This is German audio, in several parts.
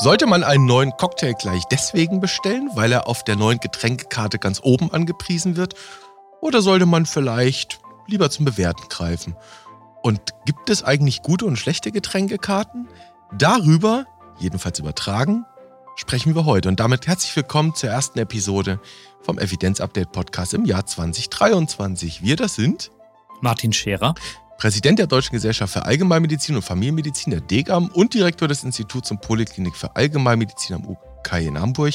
Sollte man einen neuen Cocktail gleich deswegen bestellen, weil er auf der neuen Getränkekarte ganz oben angepriesen wird? Oder sollte man vielleicht lieber zum Bewerten greifen? Und gibt es eigentlich gute und schlechte Getränkekarten? Darüber, jedenfalls übertragen, sprechen wir heute. Und damit herzlich willkommen zur ersten Episode vom Evidenz-Update Podcast im Jahr 2023. Wir das sind Martin Scherer, Präsident der Deutschen Gesellschaft für Allgemeinmedizin und Familienmedizin der DGAM und Direktor des Instituts und Poliklinik für Allgemeinmedizin am UK in Hamburg.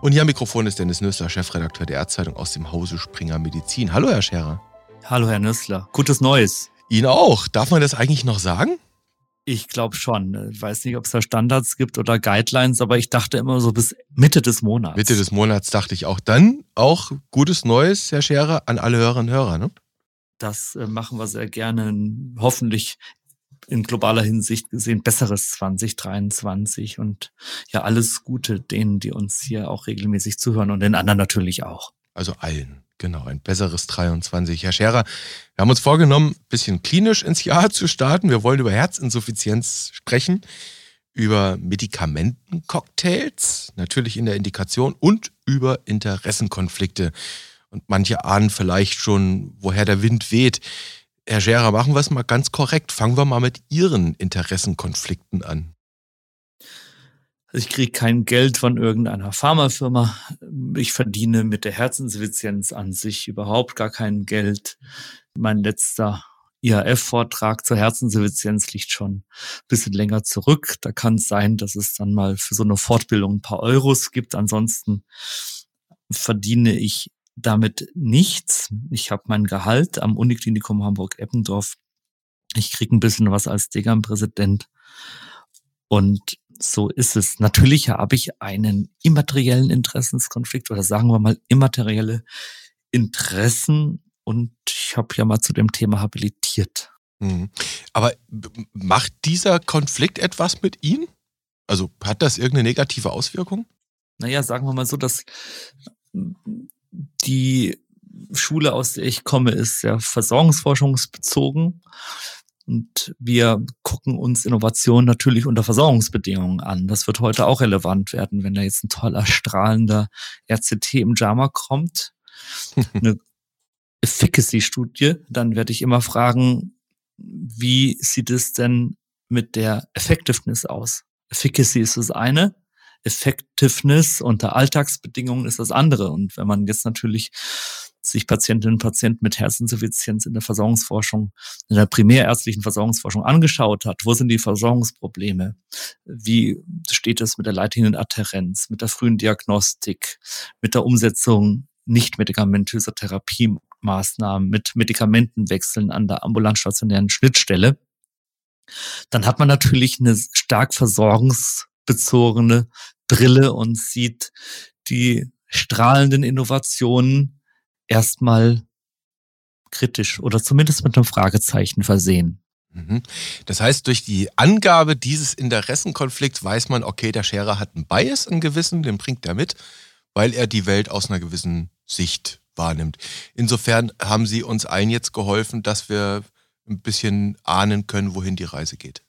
Und hier am Mikrofon ist Dennis Nüssler, Chefredakteur der Erdzeitung aus dem Hause Springer Medizin. Hallo, Herr Scherer. Hallo, Herr Nüssler. Gutes Neues. Ihnen auch. Darf man das eigentlich noch sagen? Ich glaube schon. Ich weiß nicht, ob es da Standards gibt oder Guidelines, aber ich dachte immer so bis Mitte des Monats. Mitte des Monats dachte ich auch. Dann auch gutes Neues, Herr Scherer, an alle Hörerinnen und Hörer. Ne? Das äh, machen wir sehr gerne. Hoffentlich in globaler Hinsicht gesehen besseres 2023 und ja alles Gute denen, die uns hier auch regelmäßig zuhören und den anderen natürlich auch. Also allen. Genau, ein besseres 23. Herr Scherer, wir haben uns vorgenommen, ein bisschen klinisch ins Jahr zu starten. Wir wollen über Herzinsuffizienz sprechen, über Medikamentencocktails, natürlich in der Indikation und über Interessenkonflikte. Und manche ahnen vielleicht schon, woher der Wind weht. Herr Scherer, machen wir es mal ganz korrekt. Fangen wir mal mit Ihren Interessenkonflikten an. Also ich kriege kein Geld von irgendeiner Pharmafirma. Ich verdiene mit der Herzinsuffizienz an sich überhaupt gar kein Geld. Mein letzter IHF-Vortrag zur Herzinsuffizienz liegt schon ein bisschen länger zurück. Da kann es sein, dass es dann mal für so eine Fortbildung ein paar Euros gibt. Ansonsten verdiene ich damit nichts. Ich habe mein Gehalt am Uniklinikum Hamburg-Eppendorf. Ich kriege ein bisschen was als Degam-Präsident. Und so ist es. Natürlich habe ich einen immateriellen Interessenskonflikt oder sagen wir mal immaterielle Interessen und ich habe ja mal zu dem Thema habilitiert. Mhm. Aber macht dieser Konflikt etwas mit Ihnen? Also hat das irgendeine negative Auswirkung? Naja, sagen wir mal so, dass die Schule, aus der ich komme, ist sehr versorgungsforschungsbezogen. Und wir gucken uns Innovation natürlich unter Versorgungsbedingungen an. Das wird heute auch relevant werden, wenn da jetzt ein toller, strahlender RCT im JAMA kommt. Eine Efficacy-Studie, dann werde ich immer fragen, wie sieht es denn mit der Effectiveness aus? Efficacy ist das eine, Effectiveness unter Alltagsbedingungen ist das andere. Und wenn man jetzt natürlich sich Patientinnen und Patienten mit Herzinsuffizienz in der Versorgungsforschung, in der primärärztlichen Versorgungsforschung angeschaut hat. Wo sind die Versorgungsprobleme? Wie steht es mit der leitenden Adherenz, mit der frühen Diagnostik, mit der Umsetzung nicht medikamentöser Therapiemaßnahmen, mit Medikamentenwechseln an der ambulant-stationären Schnittstelle? Dann hat man natürlich eine stark versorgungsbezogene Brille und sieht die strahlenden Innovationen erstmal kritisch oder zumindest mit einem Fragezeichen versehen. Mhm. Das heißt, durch die Angabe dieses Interessenkonflikts weiß man, okay, der Scherer hat einen Bias, einen gewissen, den bringt er mit, weil er die Welt aus einer gewissen Sicht wahrnimmt. Insofern haben Sie uns allen jetzt geholfen, dass wir ein bisschen ahnen können, wohin die Reise geht.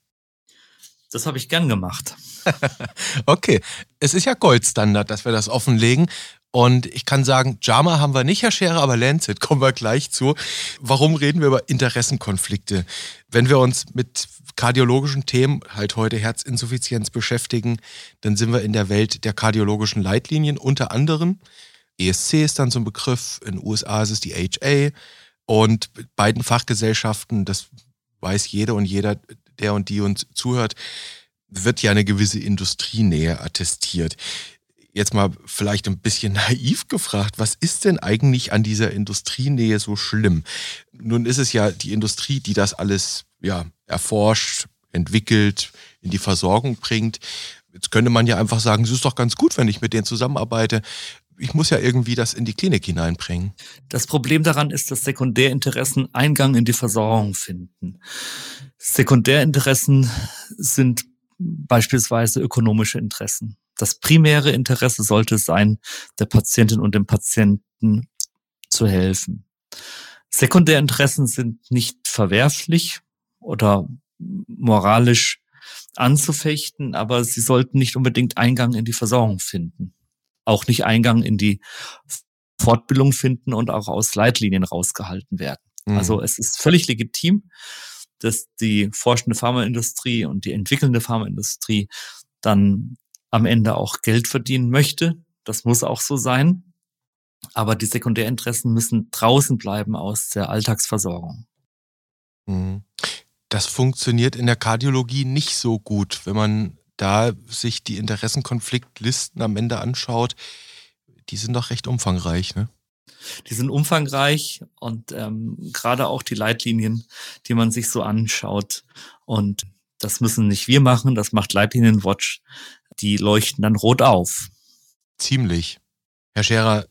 Das habe ich gern gemacht. okay, es ist ja Goldstandard, dass wir das offenlegen. Und ich kann sagen, JAMA haben wir nicht, Herr Scherer, aber Lancet kommen wir gleich zu. Warum reden wir über Interessenkonflikte? Wenn wir uns mit kardiologischen Themen, halt heute Herzinsuffizienz beschäftigen, dann sind wir in der Welt der kardiologischen Leitlinien unter anderem. ESC ist dann so ein Begriff, in den USA ist es die HA und beiden Fachgesellschaften, das weiß jeder und jeder, der und die uns zuhört, wird ja eine gewisse Industrienähe attestiert jetzt mal vielleicht ein bisschen naiv gefragt, was ist denn eigentlich an dieser Industrienähe so schlimm? Nun ist es ja die Industrie, die das alles ja, erforscht, entwickelt, in die Versorgung bringt. Jetzt könnte man ja einfach sagen, es ist doch ganz gut, wenn ich mit denen zusammenarbeite. Ich muss ja irgendwie das in die Klinik hineinbringen. Das Problem daran ist, dass Sekundärinteressen Eingang in die Versorgung finden. Sekundärinteressen sind beispielsweise ökonomische Interessen. Das primäre Interesse sollte sein, der Patientin und dem Patienten zu helfen. Sekundärinteressen sind nicht verwerflich oder moralisch anzufechten, aber sie sollten nicht unbedingt Eingang in die Versorgung finden. Auch nicht Eingang in die Fortbildung finden und auch aus Leitlinien rausgehalten werden. Mhm. Also es ist völlig legitim, dass die forschende Pharmaindustrie und die entwickelnde Pharmaindustrie dann am Ende auch Geld verdienen möchte. Das muss auch so sein. Aber die Sekundärinteressen müssen draußen bleiben aus der Alltagsversorgung. Mhm. Das funktioniert in der Kardiologie nicht so gut, wenn man da sich die Interessenkonfliktlisten am Ende anschaut. Die sind doch recht umfangreich, ne? Die sind umfangreich und ähm, gerade auch die Leitlinien, die man sich so anschaut. Und das müssen nicht wir machen, das macht Leitlinienwatch. Die leuchten dann rot auf. Ziemlich. Herr Scherer,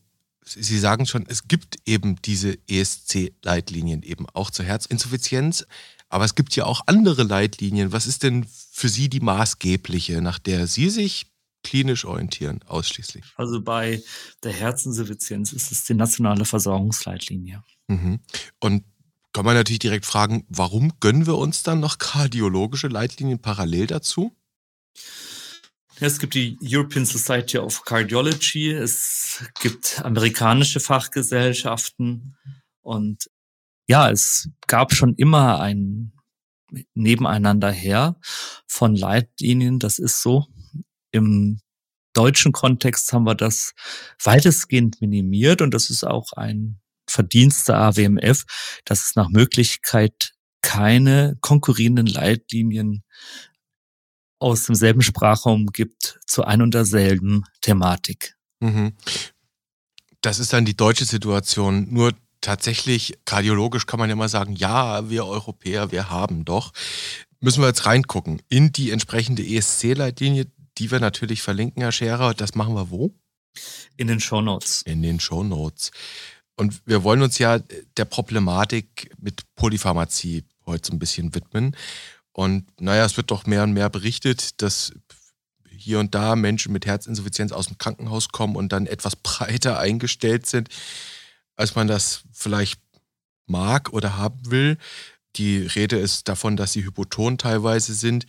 Sie sagen schon, es gibt eben diese ESC-Leitlinien eben auch zur Herzinsuffizienz. Aber es gibt ja auch andere Leitlinien. Was ist denn für Sie die maßgebliche, nach der Sie sich klinisch orientieren, ausschließlich? Also bei der Herzinsuffizienz ist es die nationale Versorgungsleitlinie. Mhm. Und kann man natürlich direkt fragen, warum gönnen wir uns dann noch kardiologische Leitlinien parallel dazu? Es gibt die European Society of Cardiology, es gibt amerikanische Fachgesellschaften und ja, es gab schon immer ein Nebeneinander her von Leitlinien, das ist so. Im deutschen Kontext haben wir das weitestgehend minimiert und das ist auch ein Verdienst der AWMF, dass es nach Möglichkeit keine konkurrierenden Leitlinien aus demselben Sprachraum gibt zu ein und derselben Thematik. Mhm. Das ist dann die deutsche Situation. Nur tatsächlich, kardiologisch kann man ja mal sagen, ja, wir Europäer, wir haben doch. Müssen wir jetzt reingucken in die entsprechende ESC-Leitlinie, die wir natürlich verlinken, Herr Scherer. Das machen wir wo? In den Show Notes. In den Show Notes. Und wir wollen uns ja der Problematik mit Polypharmazie heute so ein bisschen widmen. Und naja, es wird doch mehr und mehr berichtet, dass hier und da Menschen mit Herzinsuffizienz aus dem Krankenhaus kommen und dann etwas breiter eingestellt sind als man das vielleicht mag oder haben will. Die Rede ist davon, dass sie hypoton teilweise sind.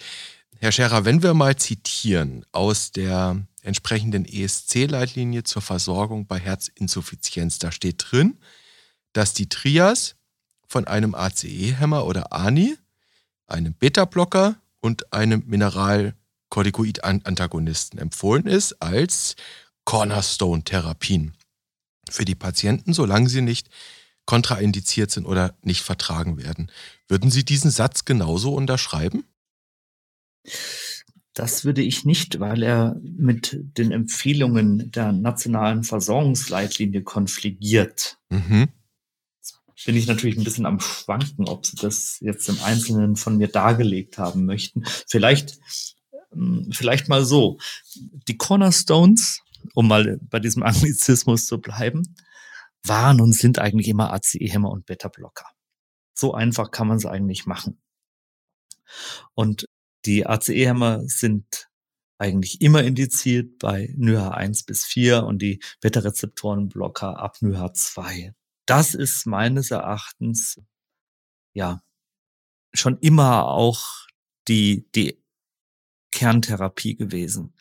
Herr Scherer, wenn wir mal zitieren aus der entsprechenden ESC-Leitlinie zur Versorgung bei Herzinsuffizienz, da steht drin, dass die Trias von einem ACE-Hämmer oder ANI, einem Beta-Blocker und einem Mineralkortikoid-Antagonisten empfohlen ist als Cornerstone-Therapien für die Patienten, solange sie nicht kontraindiziert sind oder nicht vertragen werden. Würden Sie diesen Satz genauso unterschreiben? Das würde ich nicht, weil er mit den Empfehlungen der nationalen Versorgungsleitlinie konfligiert. Mhm. Bin ich natürlich ein bisschen am Schwanken, ob Sie das jetzt im Einzelnen von mir dargelegt haben möchten. Vielleicht, ähm, vielleicht mal so. Die Cornerstones um mal bei diesem Anglizismus zu bleiben, waren und sind eigentlich immer ACE-Hämmer und Beta-Blocker. So einfach kann man es eigentlich machen. Und die ACE-Hämmer sind eigentlich immer indiziert bei NYHA 1 bis 4 und die Beta-Rezeptoren-Blocker ab NYHA 2. Das ist meines Erachtens ja schon immer auch die, die Kerntherapie gewesen.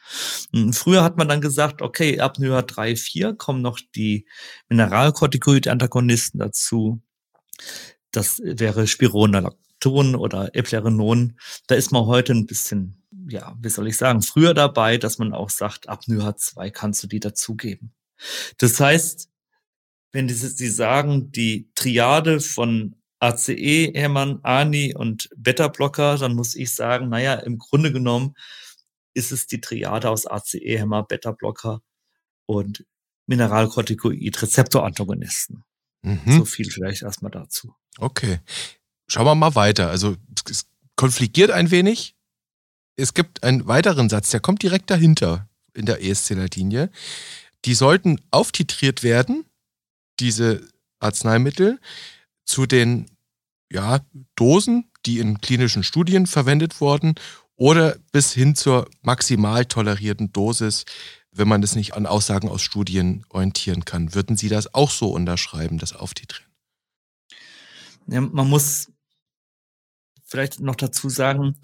Hm, früher hat man dann gesagt, okay, ab Apnoea 3, 4 kommen noch die Mineralkortikoid-Antagonisten dazu. Das wäre Spironolacton oder Eplerenon. Da ist man heute ein bisschen, ja, wie soll ich sagen, früher dabei, dass man auch sagt, ab Apnoea 2 kannst du die dazugeben. Das heißt, wenn die, die sagen, die Triade von ACE, Hermann, ANI und Beta-Blocker, dann muss ich sagen, naja, im Grunde genommen ist es die Triade aus ACE, Hämmer, Beta-Blocker und Mineralkortikoid-Rezeptorantagonisten. Mhm. So viel vielleicht erstmal dazu. Okay. Schauen wir mal weiter. Also es konfligiert ein wenig. Es gibt einen weiteren Satz, der kommt direkt dahinter in der ESC-Leitlinie. Die sollten auftitriert werden, diese Arzneimittel, zu den ja, Dosen, die in klinischen Studien verwendet wurden, oder bis hin zur maximal tolerierten Dosis, wenn man es nicht an Aussagen aus Studien orientieren kann. Würden Sie das auch so unterschreiben, das Auftitrieren? Ja, man muss vielleicht noch dazu sagen,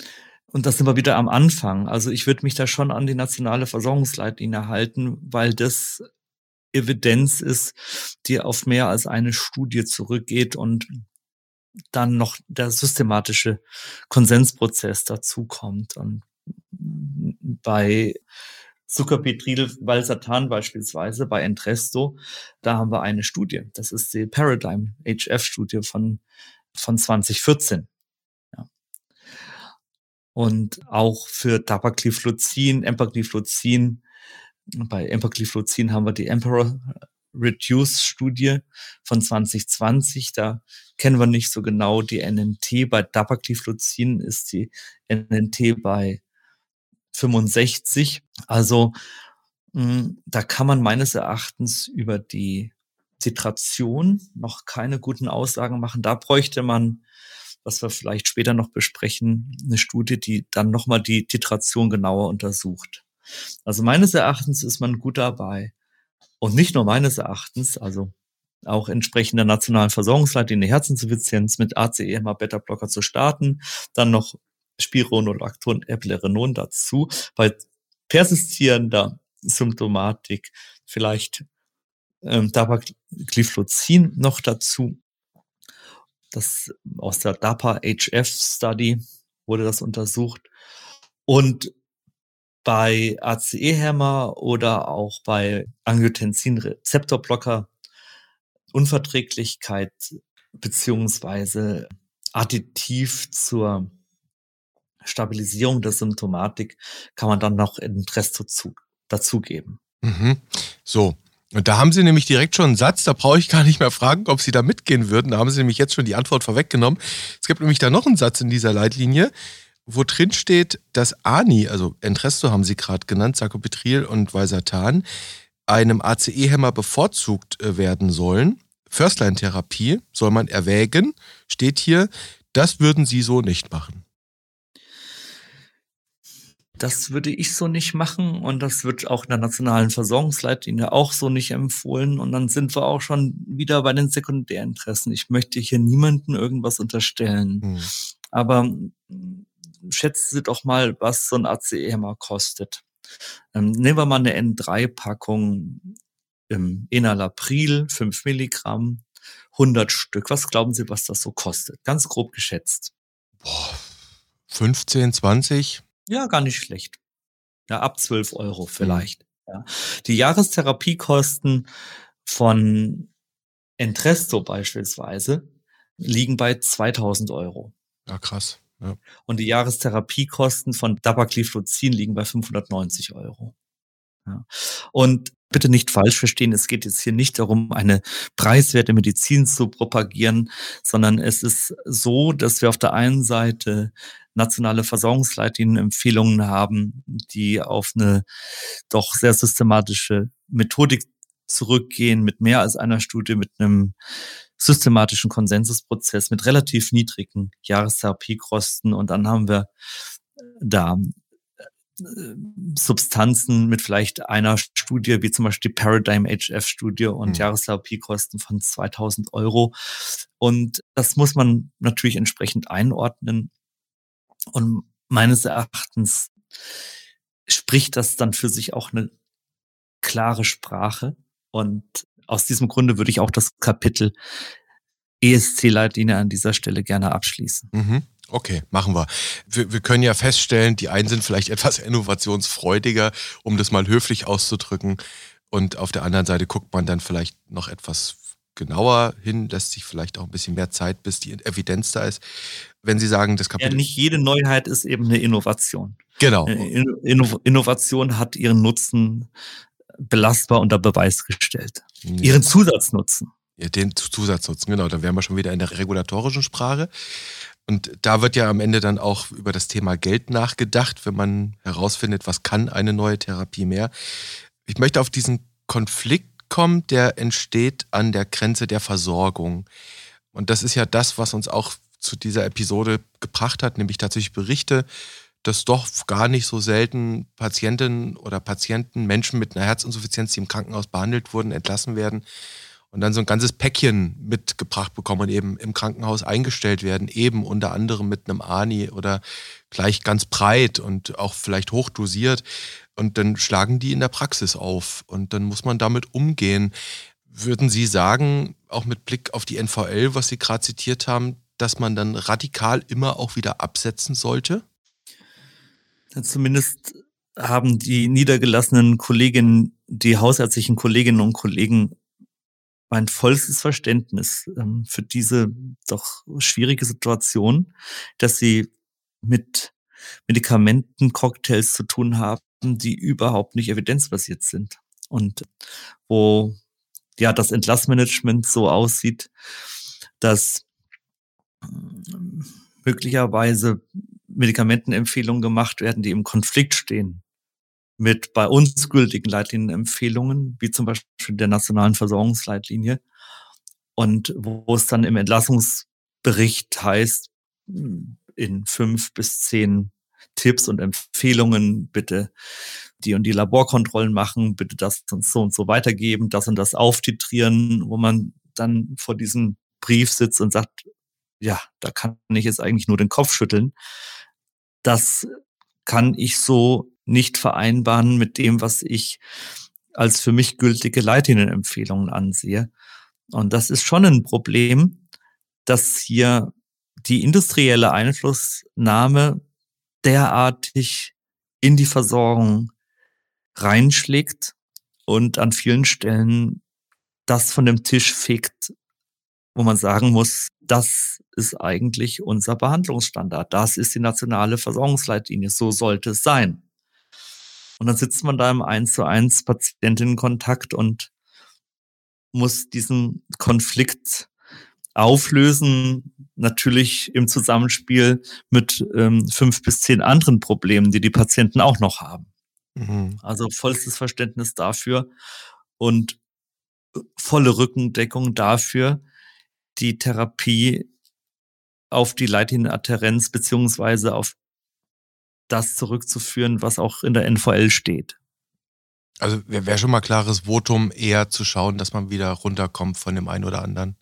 und das sind wir wieder am Anfang. Also ich würde mich da schon an die nationale Versorgungsleitlinie halten, weil das Evidenz ist, die auf mehr als eine Studie zurückgeht und dann noch der systematische Konsensprozess dazukommt. Und bei Zuckerpetril Valsartan beispielsweise, bei Entresto, da haben wir eine Studie. Das ist die Paradigm HF-Studie von, von 2014. Ja. Und auch für Dapagliflozin, Empagliflozin, bei Empagliflozin haben wir die Emperor Reduce Studie von 2020. Da kennen wir nicht so genau die NNT. Bei Dapagliflozin ist die NNT bei 65. Also mh, da kann man meines Erachtens über die Titration noch keine guten Aussagen machen. Da bräuchte man, was wir vielleicht später noch besprechen, eine Studie, die dann nochmal die Titration genauer untersucht. Also meines Erachtens ist man gut dabei. Und nicht nur meines Erachtens, also auch entsprechend der nationalen Versorgungsleitlinie Herzinsuffizienz mit ACE-HMA Beta-Blocker zu starten, dann noch Spironolacton, Eplerenon dazu. Bei persistierender Symptomatik vielleicht ähm, Dapagliflozin noch dazu. Das aus der DAPA-HF-Study wurde das untersucht. Und bei ACE-Hämmer oder auch bei Angiotensin-Rezeptorblocker Unverträglichkeit beziehungsweise additiv zur Stabilisierung der Symptomatik kann man dann noch dazu, dazugeben. Mhm. So. Und da haben Sie nämlich direkt schon einen Satz, da brauche ich gar nicht mehr fragen, ob Sie da mitgehen würden. Da haben Sie nämlich jetzt schon die Antwort vorweggenommen. Es gibt nämlich da noch einen Satz in dieser Leitlinie, wo drin steht, dass ANI, also Entresto haben Sie gerade genannt, Sarkopetril und Valsartan, einem ACE-Hämmer bevorzugt äh, werden sollen. Firstline-Therapie soll man erwägen, steht hier, das würden Sie so nicht machen. Das würde ich so nicht machen und das wird auch in der nationalen Versorgungsleitlinie auch so nicht empfohlen. Und dann sind wir auch schon wieder bei den Sekundärinteressen. Ich möchte hier niemanden irgendwas unterstellen. Hm. Aber schätzen Sie doch mal, was so ein ACE-Hämmer kostet. Ähm, nehmen wir mal eine N3-Packung im Enalapril, 5 Milligramm, 100 Stück. Was glauben Sie, was das so kostet? Ganz grob geschätzt. Boah, 15, 20? Ja, gar nicht schlecht. Ja, ab 12 Euro mhm. vielleicht. Mhm. Ja. Die Jahrestherapiekosten von Entresto beispielsweise liegen bei 2000 Euro. Ja, krass. Ja. Und die Jahrestherapiekosten von Dapagliflozin liegen bei 590 Euro. Ja. Und bitte nicht falsch verstehen, es geht jetzt hier nicht darum, eine preiswerte Medizin zu propagieren, sondern es ist so, dass wir auf der einen Seite nationale Versorgungsleitlinien Empfehlungen haben, die auf eine doch sehr systematische Methodik zurückgehen mit mehr als einer Studie, mit einem systematischen Konsensusprozess, mit relativ niedrigen Jahrestherapiekosten. Und dann haben wir da äh, Substanzen mit vielleicht einer Studie, wie zum Beispiel die Paradigm HF-Studie und mhm. Jahrestherapiekosten von 2000 Euro. Und das muss man natürlich entsprechend einordnen. Und meines Erachtens spricht das dann für sich auch eine klare Sprache. Und aus diesem Grunde würde ich auch das Kapitel ESC-Leitlinie an dieser Stelle gerne abschließen. Mhm. Okay, machen wir. wir. wir. können ja feststellen, die einen sind vielleicht etwas innovationsfreudiger, um das mal höflich auszudrücken. Und auf der anderen Seite guckt man dann vielleicht noch etwas genauer hin, lässt sich vielleicht auch ein bisschen mehr Zeit, bis die Evidenz da ist. Wenn Sie sagen, das Kapitel. Ja, nicht jede Neuheit ist eben eine Innovation. Genau. Inno Innovation hat ihren Nutzen belastbar unter Beweis gestellt. Ja. Ihren Zusatznutzen. Ja, den Zusatznutzen, genau. Da wären wir schon wieder in der regulatorischen Sprache. Und da wird ja am Ende dann auch über das Thema Geld nachgedacht, wenn man herausfindet, was kann eine neue Therapie mehr. Ich möchte auf diesen Konflikt kommen, der entsteht an der Grenze der Versorgung. Und das ist ja das, was uns auch zu dieser Episode gebracht hat, nämlich tatsächlich Berichte, dass doch gar nicht so selten Patientinnen oder Patienten, Menschen mit einer Herzinsuffizienz, die im Krankenhaus behandelt wurden, entlassen werden und dann so ein ganzes Päckchen mitgebracht bekommen und eben im Krankenhaus eingestellt werden, eben unter anderem mit einem ANI oder gleich ganz breit und auch vielleicht hochdosiert. Und dann schlagen die in der Praxis auf und dann muss man damit umgehen. Würden Sie sagen, auch mit Blick auf die NVL, was Sie gerade zitiert haben, dass man dann radikal immer auch wieder absetzen sollte? Zumindest haben die niedergelassenen Kolleginnen, die hausärztlichen Kolleginnen und Kollegen mein vollstes Verständnis ähm, für diese doch schwierige Situation, dass sie mit Medikamentencocktails zu tun haben, die überhaupt nicht evidenzbasiert sind. Und wo ja das Entlassmanagement so aussieht, dass ähm, möglicherweise Medikamentenempfehlungen gemacht werden, die im Konflikt stehen mit bei uns gültigen Leitlinienempfehlungen, wie zum Beispiel der nationalen Versorgungsleitlinie. Und wo es dann im Entlassungsbericht heißt, in fünf bis zehn Tipps und Empfehlungen bitte die und die Laborkontrollen machen, bitte das und so und so weitergeben, das und das auftitrieren, wo man dann vor diesem Brief sitzt und sagt, ja, da kann ich jetzt eigentlich nur den Kopf schütteln. Das kann ich so nicht vereinbaren mit dem, was ich als für mich gültige Leitlinienempfehlungen ansehe. Und das ist schon ein Problem, dass hier die industrielle Einflussnahme derartig in die Versorgung reinschlägt und an vielen Stellen das von dem Tisch fegt, wo man sagen muss, das ist eigentlich unser Behandlungsstandard. Das ist die nationale Versorgungsleitlinie. So sollte es sein. Und dann sitzt man da im 1 zu 1 Patientinnenkontakt und muss diesen Konflikt auflösen, natürlich im Zusammenspiel mit ähm, fünf bis zehn anderen Problemen, die die Patienten auch noch haben. Mhm. Also vollstes Verständnis dafür und volle Rückendeckung dafür, die Therapie auf die Leitinadherenz beziehungsweise auf das zurückzuführen, was auch in der NVL steht. Also wäre schon mal klares Votum, eher zu schauen, dass man wieder runterkommt von dem einen oder anderen.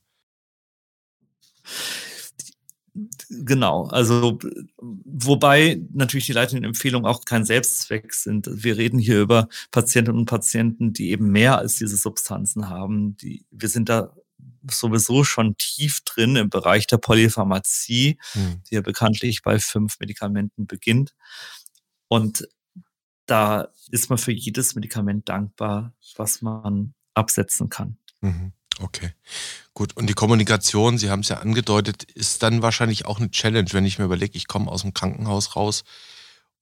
Genau, also wobei natürlich die leitenden Empfehlungen auch kein Selbstzweck sind. Wir reden hier über Patientinnen und Patienten, die eben mehr als diese Substanzen haben. Die, wir sind da sowieso schon tief drin im Bereich der Polypharmazie, hm. die ja bekanntlich bei fünf Medikamenten beginnt. Und da ist man für jedes Medikament dankbar, was man absetzen kann. Mhm. Okay, gut. Und die Kommunikation, Sie haben es ja angedeutet, ist dann wahrscheinlich auch eine Challenge, wenn ich mir überlege, ich komme aus dem Krankenhaus raus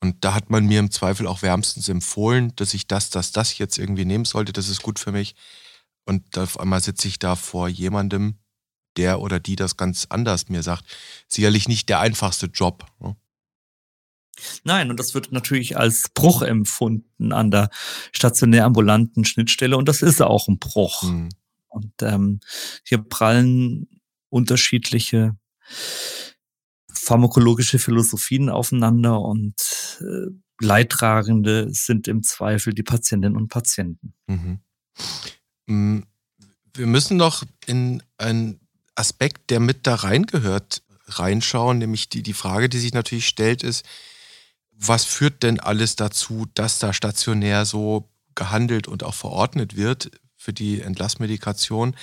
und da hat man mir im Zweifel auch wärmstens empfohlen, dass ich das, das, das jetzt irgendwie nehmen sollte. Das ist gut für mich. Und auf einmal sitze ich da vor jemandem, der oder die das ganz anders mir sagt. Sicherlich nicht der einfachste Job. Ne? Nein, und das wird natürlich als Bruch empfunden an der stationär ambulanten Schnittstelle und das ist auch ein Bruch. Mhm. Und ähm, hier prallen unterschiedliche pharmakologische Philosophien aufeinander und äh, Leidtragende sind im Zweifel die Patientinnen und Patienten. Mhm. Mm, wir müssen noch in einen Aspekt, der mit da reingehört, reinschauen, nämlich die, die Frage, die sich natürlich stellt, ist, was führt denn alles dazu, dass da stationär so gehandelt und auch verordnet wird für die Entlassmedikation?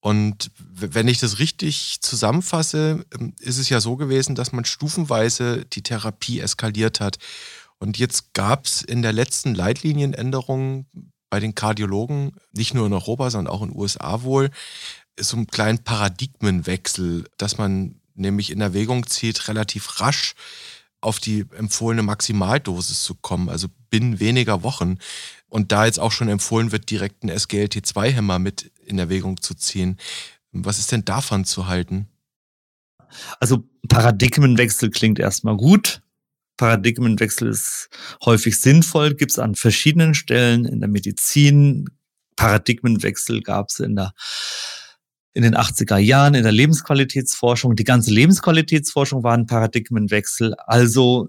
Und wenn ich das richtig zusammenfasse, ähm, ist es ja so gewesen, dass man stufenweise die Therapie eskaliert hat. Und jetzt gab es in der letzten Leitlinienänderung bei den Kardiologen, nicht nur in Europa, sondern auch in den USA wohl, so einen kleinen Paradigmenwechsel, dass man nämlich in Erwägung zieht, relativ rasch auf die empfohlene Maximaldosis zu kommen, also binnen weniger Wochen. Und da jetzt auch schon empfohlen wird, direkt einen SGLT2-Hämmer mit in Erwägung zu ziehen. Was ist denn davon zu halten? Also Paradigmenwechsel klingt erstmal gut. Paradigmenwechsel ist häufig sinnvoll, gibt es an verschiedenen Stellen in der Medizin. Paradigmenwechsel gab es in der in den 80er Jahren in der Lebensqualitätsforschung. Die ganze Lebensqualitätsforschung war ein Paradigmenwechsel. Also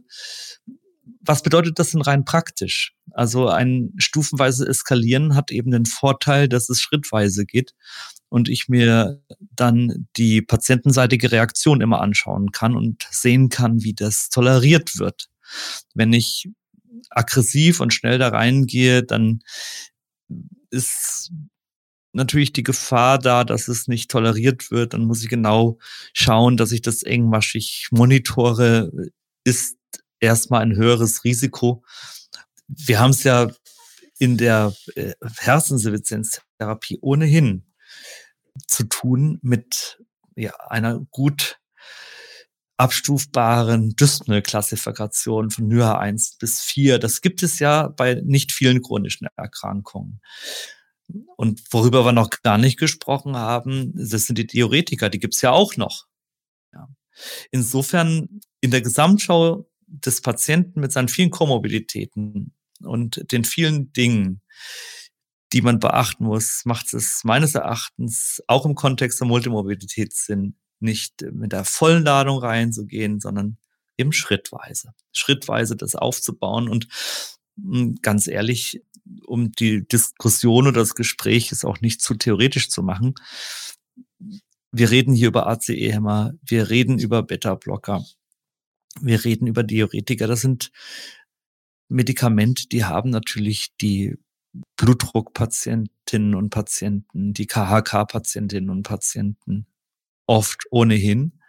was bedeutet das denn rein praktisch? Also ein stufenweise Eskalieren hat eben den Vorteil, dass es schrittweise geht und ich mir dann die patientenseitige Reaktion immer anschauen kann und sehen kann, wie das toleriert wird. Wenn ich aggressiv und schnell da reingehe, dann ist natürlich die Gefahr da, dass es nicht toleriert wird. Dann muss ich genau schauen, dass ich das engmaschig monitore. Ist erstmal ein höheres Risiko. Wir haben es ja in der äh, Herzinsuffizienztherapie ohnehin zu tun mit ja, einer gut abstufbaren Dyspnea-Klassifikation von NYHA 1 bis 4. Das gibt es ja bei nicht vielen chronischen Erkrankungen. Und worüber wir noch gar nicht gesprochen haben, das sind die Diuretika, die gibt's ja auch noch. Ja. Insofern in der Gesamtschau des Patienten mit seinen vielen Komorbidität und den vielen Dingen, die man beachten muss, macht es meines Erachtens auch im Kontext der Multimorbidität Sinn, nicht mit der vollen Ladung reinzugehen, sondern eben schrittweise. Schrittweise das aufzubauen und hm, ganz ehrlich, um die Diskussion oder das Gespräch ist auch nicht zu theoretisch zu machen. Wir reden hier über ACE-Hämmer, wir reden über Beta-Blocker, wir reden über Diuretika. Das sind Medikamente, die haben natürlich die Blutdruckpatientinnen und Patienten, die KHK-Patientinnen und Patienten oft ohnehin.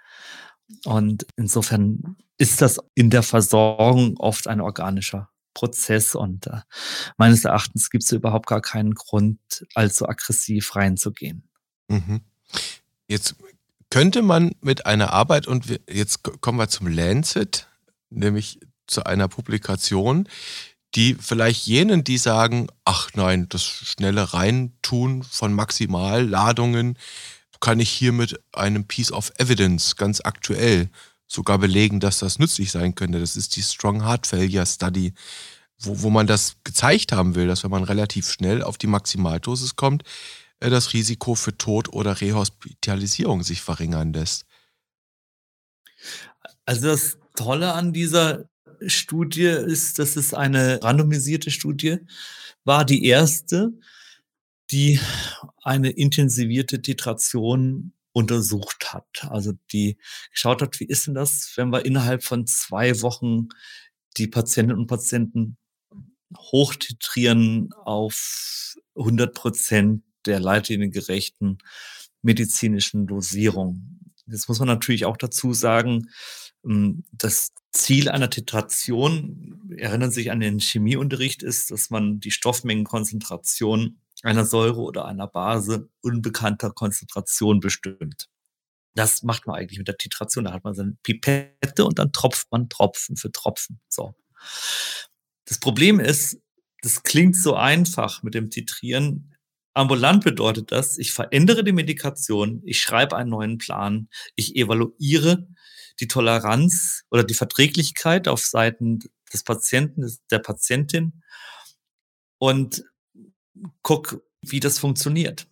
Und insofern ist das in der Versorgung oft ein organischer Prozess und äh, meines Erachtens gibt es überhaupt gar keinen Grund, allzu aggressiv reinzugehen. Mhm. Jetzt könnte man mit einer Arbeit, und wir, jetzt kommen wir zum Lancet, nämlich zu einer Publikation, die vielleicht jenen, die sagen, ach nein, das schnelle Reintun von Maximalladungen kann ich hier mit einem Piece of Evidence ganz aktuell sogar belegen, dass das nützlich sein könnte. Das ist die Strong Heart Failure Study, wo, wo man das gezeigt haben will, dass wenn man relativ schnell auf die Maximaldosis kommt, äh, das Risiko für Tod oder Rehospitalisierung sich verringern lässt. Also das Tolle an dieser Studie ist, dass es eine randomisierte Studie war, die erste, die eine intensivierte Titration untersucht hat. Also die geschaut hat, wie ist denn das, wenn wir innerhalb von zwei Wochen die Patientinnen und Patienten hochtitrieren auf 100 Prozent der leitliniengerechten medizinischen Dosierung. Jetzt muss man natürlich auch dazu sagen, das Ziel einer Titration, erinnern sich an den Chemieunterricht, ist, dass man die Stoffmengenkonzentration einer Säure oder einer Base unbekannter Konzentration bestimmt. Das macht man eigentlich mit der Titration. Da hat man seine Pipette und dann tropft man Tropfen für Tropfen. So. Das Problem ist, das klingt so einfach mit dem Titrieren. Ambulant bedeutet das, ich verändere die Medikation, ich schreibe einen neuen Plan, ich evaluiere die Toleranz oder die Verträglichkeit auf Seiten des Patienten, der Patientin und guck, wie das funktioniert.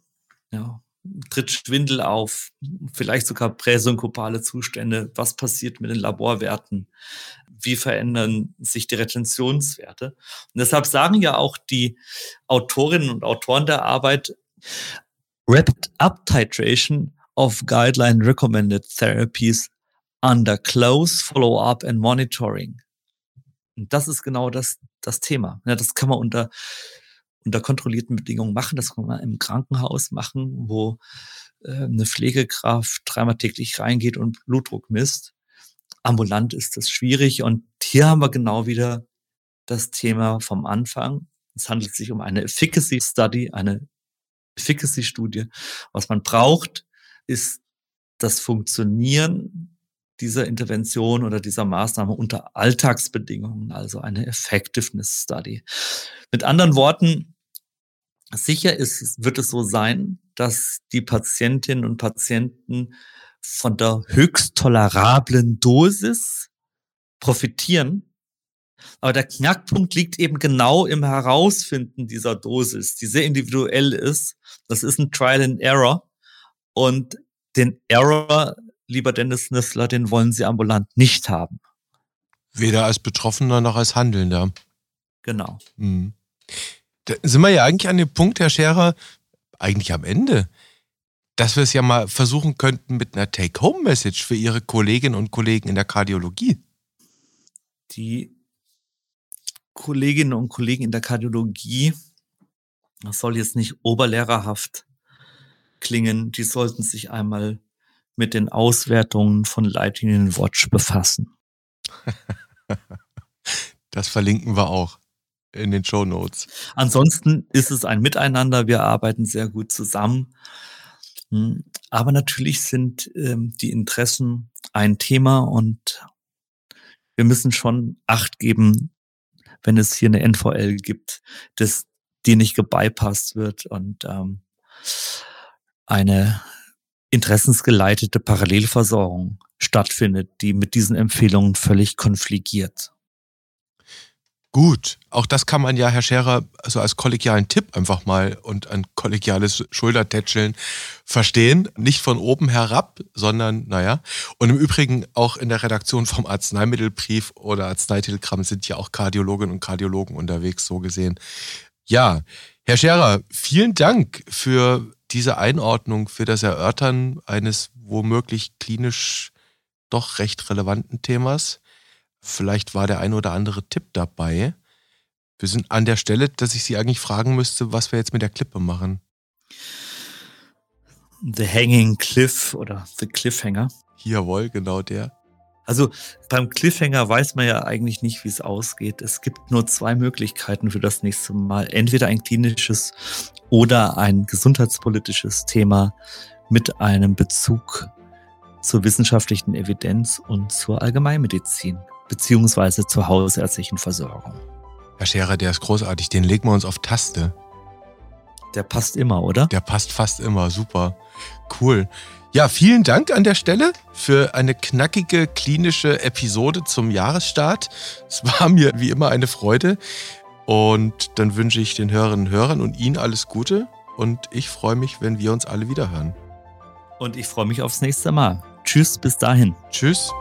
Ja, tritt Schwindel auf, vielleicht sogar präsynkopale Zustände. Was passiert mit den Laborwerten? Wie verändern sich die Retentionswerte? Und deshalb sagen ja auch die Autorinnen und Autoren der Arbeit, Rapid Up Titration of Guideline Recommended Therapies under close Follow-up and Monitoring. Und das ist genau das, das Thema. Ja, das kann man unter unter kontrollierten Bedingungen machen. Das kann man im Krankenhaus machen, wo äh, eine Pflegekraft dreimal täglich reingeht und Blutdruck misst. Ambulant ist das schwierig und hier haben wir genau wieder das Thema vom Anfang. Es handelt sich um eine Efficacy Study, eine Efficacy Studie. Was man braucht, ist das Funktionieren dieser Intervention oder dieser Maßnahme unter Alltagsbedingungen, also eine Effectiveness Study. Mit anderen Worten, sicher ist, wird es so sein, dass die Patientinnen und Patienten von der höchst tolerablen Dosis profitieren. Aber der Knackpunkt liegt eben genau im Herausfinden dieser Dosis, die sehr individuell ist. Das ist ein Trial and Error. Und den Error, lieber Dennis Nüffler, den wollen Sie ambulant nicht haben. Weder als Betroffener noch als Handelnder. Genau. Mhm. Da sind wir ja eigentlich an dem Punkt, Herr Scherer, eigentlich am Ende. Dass wir es ja mal versuchen könnten mit einer Take-Home-Message für Ihre Kolleginnen und Kollegen in der Kardiologie. Die Kolleginnen und Kollegen in der Kardiologie, das soll jetzt nicht oberlehrerhaft klingen, die sollten sich einmal mit den Auswertungen von Lightning Watch befassen. das verlinken wir auch in den Show Notes. Ansonsten ist es ein Miteinander. Wir arbeiten sehr gut zusammen. Hm, aber natürlich sind ähm, die Interessen ein Thema und wir müssen schon Acht geben, wenn es hier eine NVL gibt, dass die nicht gebypasst wird und ähm, eine interessensgeleitete Parallelversorgung stattfindet, die mit diesen Empfehlungen völlig konfligiert. Gut, auch das kann man ja, Herr Scherer, also als kollegialen Tipp einfach mal und ein kollegiales Schultertätscheln verstehen. Nicht von oben herab, sondern, naja. Und im Übrigen auch in der Redaktion vom Arzneimittelbrief oder Arzneitelegramm sind ja auch Kardiologinnen und Kardiologen unterwegs, so gesehen. Ja, Herr Scherer, vielen Dank für diese Einordnung, für das Erörtern eines womöglich klinisch doch recht relevanten Themas. Vielleicht war der ein oder andere Tipp dabei. Wir sind an der Stelle, dass ich Sie eigentlich fragen müsste, was wir jetzt mit der Klippe machen. The Hanging Cliff oder The Cliffhanger. Jawohl, genau der. Also beim Cliffhanger weiß man ja eigentlich nicht, wie es ausgeht. Es gibt nur zwei Möglichkeiten für das nächste Mal. Entweder ein klinisches oder ein gesundheitspolitisches Thema mit einem Bezug zur wissenschaftlichen Evidenz und zur Allgemeinmedizin beziehungsweise zur hausärztlichen Versorgung. Herr Scherer, der ist großartig. Den legen wir uns auf Taste. Der passt immer, oder? Der passt fast immer. Super. Cool. Ja, vielen Dank an der Stelle für eine knackige klinische Episode zum Jahresstart. Es war mir wie immer eine Freude. Und dann wünsche ich den Hörerinnen und Hörern und Ihnen alles Gute. Und ich freue mich, wenn wir uns alle wieder hören. Und ich freue mich aufs nächste Mal. Tschüss, bis dahin. Tschüss.